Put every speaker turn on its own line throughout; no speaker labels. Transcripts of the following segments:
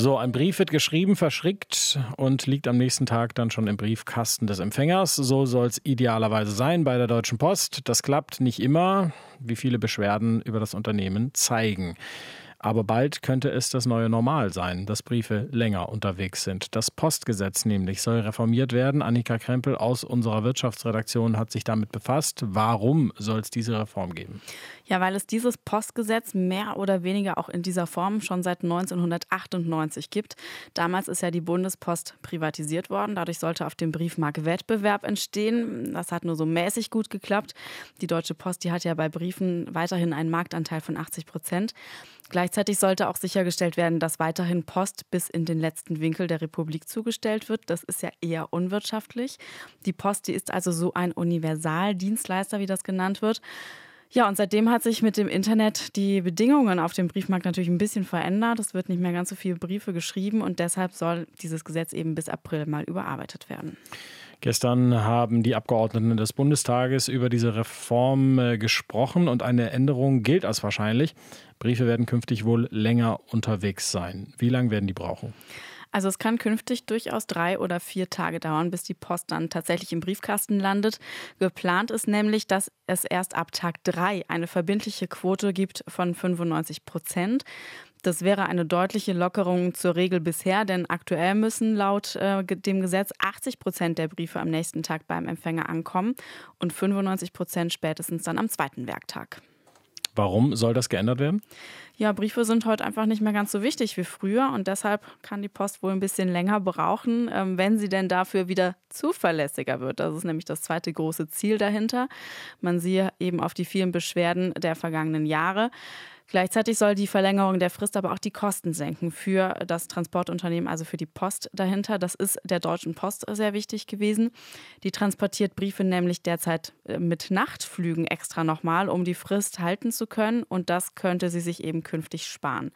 So, ein Brief wird geschrieben, verschickt und liegt am nächsten Tag dann schon im Briefkasten des Empfängers. So soll es idealerweise sein bei der Deutschen Post. Das klappt nicht immer, wie viele Beschwerden über das Unternehmen zeigen. Aber bald könnte es das neue Normal sein, dass Briefe länger unterwegs sind. Das Postgesetz nämlich soll reformiert werden. Annika Krempel aus unserer Wirtschaftsredaktion hat sich damit befasst. Warum soll es diese Reform geben?
Ja, weil es dieses Postgesetz mehr oder weniger auch in dieser Form schon seit 1998 gibt. Damals ist ja die Bundespost privatisiert worden. Dadurch sollte auf dem Briefmarkt Wettbewerb entstehen. Das hat nur so mäßig gut geklappt. Die Deutsche Post, die hat ja bei Briefen weiterhin einen Marktanteil von 80 Prozent. Gleichzeitig sollte auch sichergestellt werden, dass weiterhin Post bis in den letzten Winkel der Republik zugestellt wird. Das ist ja eher unwirtschaftlich. Die Post, die ist also so ein Universaldienstleister, wie das genannt wird. Ja, und seitdem hat sich mit dem Internet die Bedingungen auf dem Briefmarkt natürlich ein bisschen verändert. Es wird nicht mehr ganz so viele Briefe geschrieben und deshalb soll dieses Gesetz eben bis April mal überarbeitet werden.
Gestern haben die Abgeordneten des Bundestages über diese Reform äh, gesprochen und eine Änderung gilt als wahrscheinlich. Briefe werden künftig wohl länger unterwegs sein. Wie lange werden die brauchen?
Also es kann künftig durchaus drei oder vier Tage dauern, bis die Post dann tatsächlich im Briefkasten landet. Geplant ist nämlich, dass es erst ab Tag drei eine verbindliche Quote gibt von 95 Prozent. Das wäre eine deutliche Lockerung zur Regel bisher, denn aktuell müssen laut äh, dem Gesetz 80 Prozent der Briefe am nächsten Tag beim Empfänger ankommen und 95 Prozent spätestens dann am zweiten Werktag.
Warum soll das geändert werden?
Ja, Briefe sind heute einfach nicht mehr ganz so wichtig wie früher und deshalb kann die Post wohl ein bisschen länger brauchen, ähm, wenn sie denn dafür wieder zuverlässiger wird. Das ist nämlich das zweite große Ziel dahinter. Man sieht eben auf die vielen Beschwerden der vergangenen Jahre. Gleichzeitig soll die Verlängerung der Frist aber auch die Kosten senken für das Transportunternehmen, also für die Post dahinter. Das ist der Deutschen Post sehr wichtig gewesen. Die transportiert Briefe nämlich derzeit äh, mit Nachtflügen extra nochmal, um die Frist halten zu können. Und das könnte sie sich eben künftig sparen.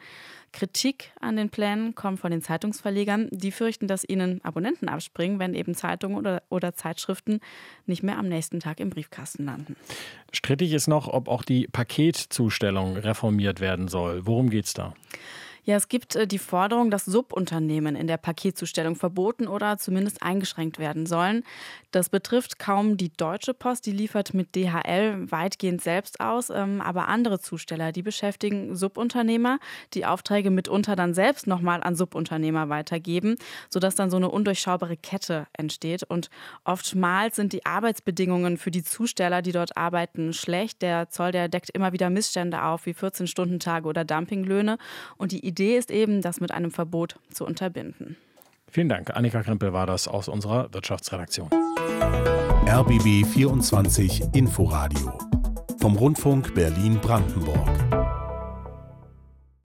Kritik an den Plänen kommt von den Zeitungsverlegern. Die fürchten, dass ihnen Abonnenten abspringen, wenn eben Zeitungen oder, oder Zeitschriften nicht mehr am nächsten Tag im Briefkasten landen.
Strittig ist noch, ob auch die Paketzustellung reformiert werden soll. Worum geht es da?
Ja, es gibt äh, die Forderung, dass Subunternehmen in der Paketzustellung verboten oder zumindest eingeschränkt werden sollen. Das betrifft kaum die Deutsche Post, die liefert mit DHL weitgehend selbst aus, ähm, aber andere Zusteller, die beschäftigen Subunternehmer, die Aufträge mitunter dann selbst nochmal an Subunternehmer weitergeben, sodass dann so eine undurchschaubare Kette entsteht. Und oftmals sind die Arbeitsbedingungen für die Zusteller, die dort arbeiten, schlecht. Der Zoll, der deckt immer wieder Missstände auf, wie 14-Stunden-Tage oder Dumpinglöhne. Und die Idee ist eben, das mit einem Verbot zu unterbinden.
Vielen Dank. Annika Krempel war das aus unserer Wirtschaftsredaktion.
RBB 24 Inforadio vom Rundfunk Berlin-Brandenburg.